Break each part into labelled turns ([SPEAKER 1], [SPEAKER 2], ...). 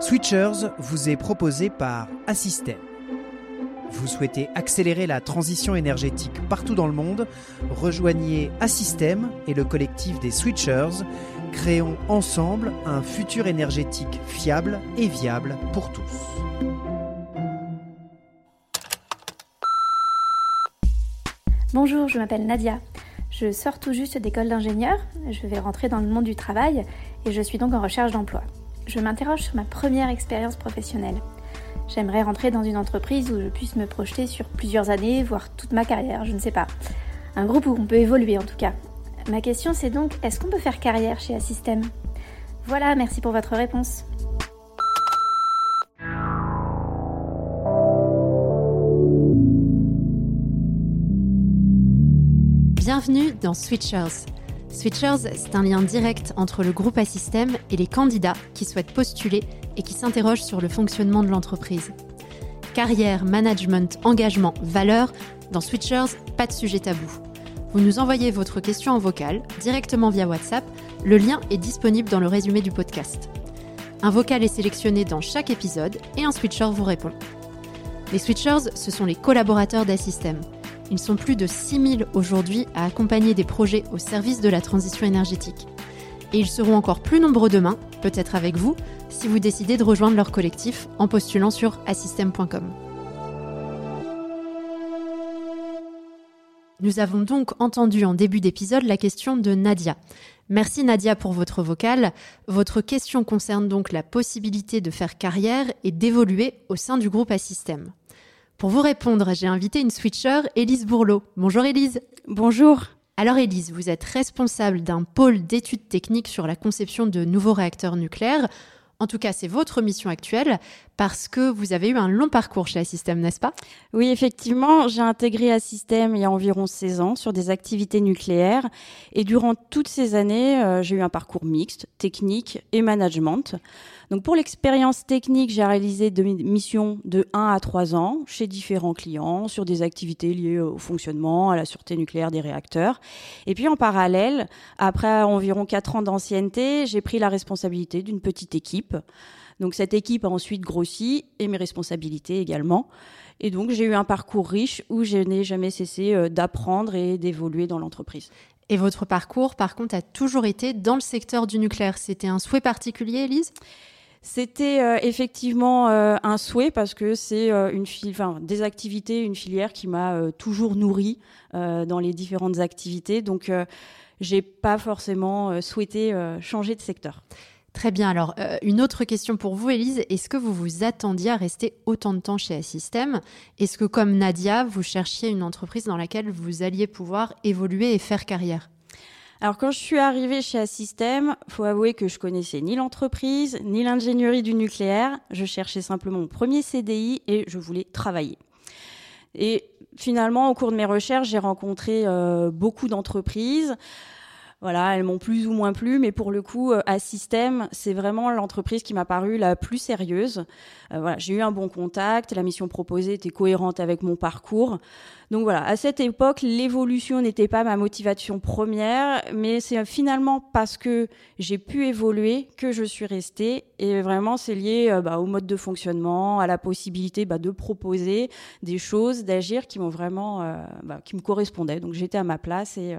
[SPEAKER 1] Switchers vous est proposé par Assystem. Vous souhaitez accélérer la transition énergétique partout dans le monde? Rejoignez Assystem et le collectif des Switchers. Créons ensemble un futur énergétique fiable et viable pour tous.
[SPEAKER 2] Bonjour, je m'appelle Nadia. Je sors tout juste d'école d'ingénieur, je vais rentrer dans le monde du travail et je suis donc en recherche d'emploi. Je m'interroge sur ma première expérience professionnelle. J'aimerais rentrer dans une entreprise où je puisse me projeter sur plusieurs années, voire toute ma carrière, je ne sais pas. Un groupe où on peut évoluer en tout cas. Ma question c'est donc, est-ce qu'on peut faire carrière chez Assystem Voilà, merci pour votre réponse.
[SPEAKER 3] Bienvenue dans Switchers. Switchers, c'est un lien direct entre le groupe Assystem et les candidats qui souhaitent postuler et qui s'interrogent sur le fonctionnement de l'entreprise. Carrière, management, engagement, valeur, dans Switchers, pas de sujet tabou. Vous nous envoyez votre question en vocal directement via WhatsApp. Le lien est disponible dans le résumé du podcast. Un vocal est sélectionné dans chaque épisode et un switcher vous répond. Les switchers, ce sont les collaborateurs d'Assystem. Ils sont plus de 6000 aujourd'hui à accompagner des projets au service de la transition énergétique. Et ils seront encore plus nombreux demain, peut-être avec vous, si vous décidez de rejoindre leur collectif en postulant sur assystem.com. Nous avons donc entendu en début d'épisode la question de Nadia. Merci Nadia pour votre vocal. Votre question concerne donc la possibilité de faire carrière et d'évoluer au sein du groupe Assystem. Pour vous répondre, j'ai invité une switcher, Élise Bourlot. Bonjour Élise.
[SPEAKER 4] Bonjour.
[SPEAKER 3] Alors Élise, vous êtes responsable d'un pôle d'études techniques sur la conception de nouveaux réacteurs nucléaires. En tout cas, c'est votre mission actuelle parce que vous avez eu un long parcours chez Assystem, n'est-ce pas?
[SPEAKER 4] Oui, effectivement, j'ai intégré Assystem il y a environ 16 ans sur des activités nucléaires et durant toutes ces années, euh, j'ai eu un parcours mixte, technique et management. Donc pour l'expérience technique, j'ai réalisé des missions de 1 à 3 ans chez différents clients sur des activités liées au fonctionnement, à la sûreté nucléaire des réacteurs. Et puis en parallèle, après environ 4 ans d'ancienneté, j'ai pris la responsabilité d'une petite équipe. Donc cette équipe a ensuite grossi et mes responsabilités également. Et donc j'ai eu un parcours riche où je n'ai jamais cessé euh, d'apprendre et d'évoluer dans l'entreprise.
[SPEAKER 3] Et votre parcours, par contre, a toujours été dans le secteur du nucléaire. C'était un souhait particulier, Elise
[SPEAKER 4] c'était euh, effectivement euh, un souhait parce que c'est euh, une des activités, une filière qui m'a toujours nourrie dans les différentes activités. Donc, j'ai pas forcément souhaité changer de secteur.
[SPEAKER 3] Très bien. Alors, une autre question pour vous, Élise. Est-ce que vous vous attendiez à rester autant de temps chez Assystem Est-ce que, comme Nadia, vous cherchiez une entreprise dans laquelle vous alliez pouvoir évoluer et faire carrière?
[SPEAKER 4] Alors quand je suis arrivée chez Assystem, faut avouer que je connaissais ni l'entreprise, ni l'ingénierie du nucléaire. Je cherchais simplement mon premier CDI et je voulais travailler. Et finalement, au cours de mes recherches, j'ai rencontré euh, beaucoup d'entreprises. Voilà, elles m'ont plus ou moins plu, mais pour le coup, à euh, Système, c'est vraiment l'entreprise qui m'a paru la plus sérieuse. Euh, voilà, j'ai eu un bon contact, la mission proposée était cohérente avec mon parcours. Donc voilà, à cette époque, l'évolution n'était pas ma motivation première, mais c'est finalement parce que j'ai pu évoluer que je suis restée. Et vraiment, c'est lié euh, bah, au mode de fonctionnement, à la possibilité bah, de proposer des choses, d'agir qui m'ont vraiment, bah, qui me correspondaient. Donc j'étais à ma place et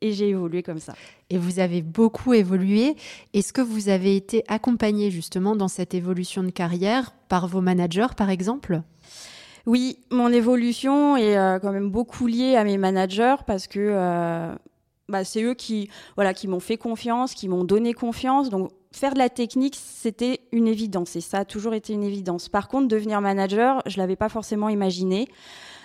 [SPEAKER 4] et j'ai évolué comme ça.
[SPEAKER 3] Et vous avez beaucoup évolué. Est-ce que vous avez été accompagné justement dans cette évolution de carrière par vos managers, par exemple?
[SPEAKER 4] Oui, mon évolution est euh, quand même beaucoup liée à mes managers parce que euh, bah, c'est eux qui, voilà, qui m'ont fait confiance, qui m'ont donné confiance. Donc faire de la technique, c'était une évidence et ça a toujours été une évidence. Par contre, devenir manager, je l'avais pas forcément imaginé.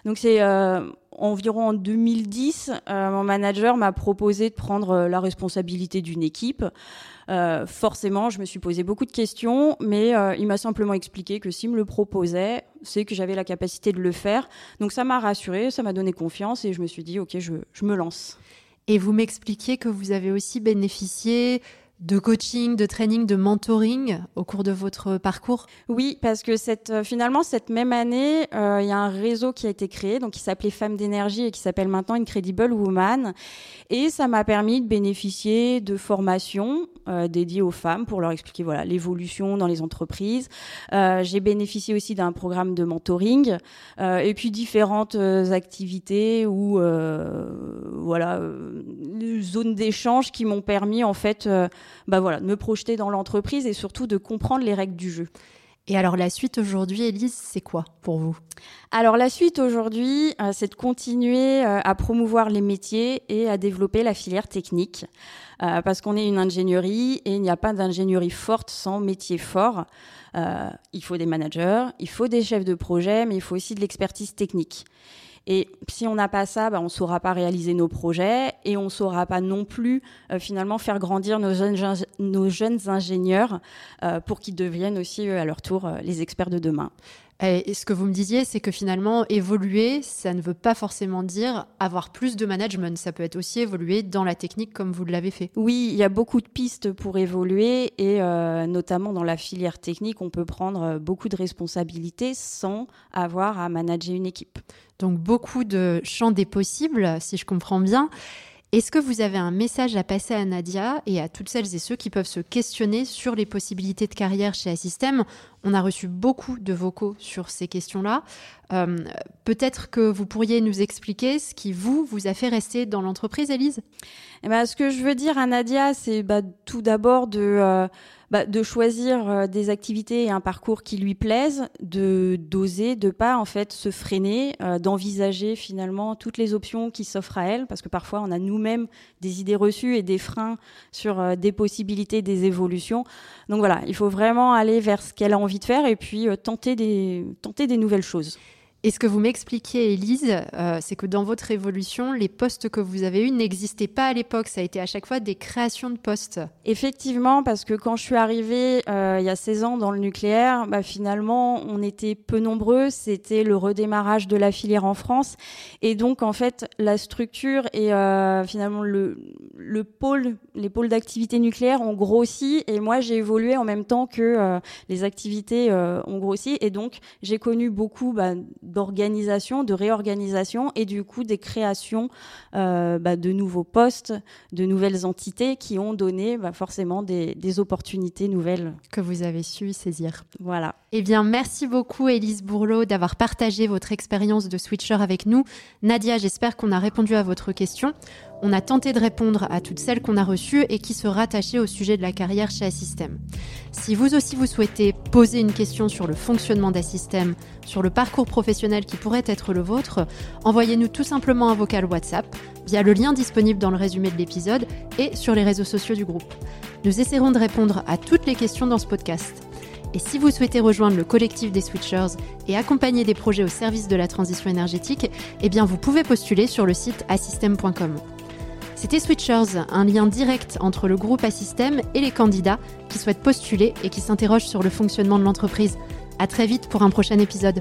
[SPEAKER 4] Donc c'est euh, environ en 2010, euh, mon manager m'a proposé de prendre euh, la responsabilité d'une équipe. forcément, je me suis posé beaucoup de questions, mais il m'a simplement expliqué que s'il me le proposait, c'est que j'avais la capacité de le faire. Donc ça m'a rassuré, ça m'a donné confiance et je me suis dit, ok, je, je me lance.
[SPEAKER 3] Et vous m'expliquiez que vous avez aussi bénéficié de coaching, de training, de mentoring au cours de votre parcours?
[SPEAKER 4] Oui, parce que cette, euh, finalement, cette même année, euh, il y a un réseau qui a été créé, donc qui s'appelait Femmes d'énergie et qui s'appelle maintenant Incredible Woman. Et ça m'a permis de bénéficier de formations euh, dédiées aux femmes pour leur expliquer voilà l'évolution dans les entreprises. J'ai bénéficié aussi d'un programme de mentoring et puis différentes activités ou voilà zones d'échange qui m'ont permis en fait bah voilà, de me projeter dans l'entreprise et surtout de comprendre les règles du jeu.
[SPEAKER 3] Et alors la suite aujourd'hui, Elise, c'est quoi pour vous?
[SPEAKER 4] Alors la suite aujourd'hui, euh, c'est de continuer euh, à promouvoir les métiers et à développer la filière technique. Euh, parce qu'on est une ingénierie et il n'y a pas d'ingénierie forte sans métier fort. il faut des managers, il faut des chefs de projet, mais il faut aussi de l'expertise technique. Et si on n'a pas ça, bah, on ne saura pas réaliser nos projets et on ne saura pas non plus euh, finalement faire grandir nos jeunes, nos jeunes ingénieurs euh, pour qu'ils deviennent aussi à leur tour euh, les experts de demain.
[SPEAKER 3] Et ce que vous me disiez, c'est que finalement, évoluer, ça ne veut pas forcément dire avoir plus de management. Ça peut être aussi évoluer dans la technique comme vous l'avez fait.
[SPEAKER 4] Oui, il y a beaucoup de pistes pour évoluer et notamment dans la filière technique, on peut prendre beaucoup de responsabilités sans avoir à manager une équipe.
[SPEAKER 3] Donc beaucoup de champs des possibles, si je comprends bien. Est-ce que vous avez un message à passer à Nadia et à toutes celles et ceux qui peuvent se questionner sur les possibilités de carrière chez Assystem On a reçu beaucoup de vocaux sur ces questions-là. Euh, peut-être que vous pourriez nous expliquer ce qui, vous, vous a fait rester dans l'entreprise, Elise
[SPEAKER 4] eh ben, Ce que je veux dire à Nadia, c'est bah, tout d'abord de... Euh, bah, choisir euh, des activités et un parcours qui lui plaisent, de d'oser, de pas en fait se freiner, d'envisager finalement toutes les options qui s'offrent à elle, parce que parfois on a nous-mêmes des idées reçues et des freins sur des possibilités, des évolutions. Donc voilà, il faut vraiment aller vers ce qu'elle a envie de faire et puis tenter des tenter des nouvelles choses.
[SPEAKER 3] Et ce que vous m'expliquiez, Élise, euh, c'est que dans votre évolution, les postes que vous avez eus n'existaient pas à l'époque. Ça a été à chaque fois des créations de postes.
[SPEAKER 4] Effectivement, parce que quand je suis arrivée euh, il y a 16 ans dans le nucléaire, bah, finalement, on était peu nombreux. C'était le redémarrage de la filière en France. Et donc, en fait, la structure et euh, finalement le, le pôle, les pôles d'activité nucléaire ont grossi. Et moi, j'ai évolué en même temps que les activités ont grossi. Et donc, j'ai connu beaucoup... Bah, d'organisation, de réorganisation et du coup des créations euh, bah, de nouveaux postes, de nouvelles entités qui ont donné bah, forcément des, opportunités nouvelles.
[SPEAKER 3] Que vous avez su saisir.
[SPEAKER 4] Voilà.
[SPEAKER 3] Eh bien, merci beaucoup Élise Bourlot d'avoir partagé votre expérience de switcher avec nous. Nadia, j'espère qu'on a répondu à votre question. On a tenté de répondre à toutes celles qu'on a reçues et qui se rattachaient au sujet de la carrière chez Assystem. Si vous aussi vous souhaitez poser une question sur le fonctionnement d'Assystem, sur le parcours professionnel qui pourrait être le vôtre, envoyez-nous tout simplement un vocal WhatsApp via le lien disponible dans le résumé de l'épisode et sur les réseaux sociaux du groupe. Nous essaierons de répondre à toutes les questions dans ce podcast. Et si vous souhaitez rejoindre le collectif des switchers et accompagner des projets au service de la transition énergétique, eh bien vous pouvez postuler sur le site assystem.com. C'était Switchers, un lien direct entre le groupe Assystem et les candidats qui souhaitent postuler et qui s'interrogent sur le fonctionnement de l'entreprise. À très vite pour un prochain épisode.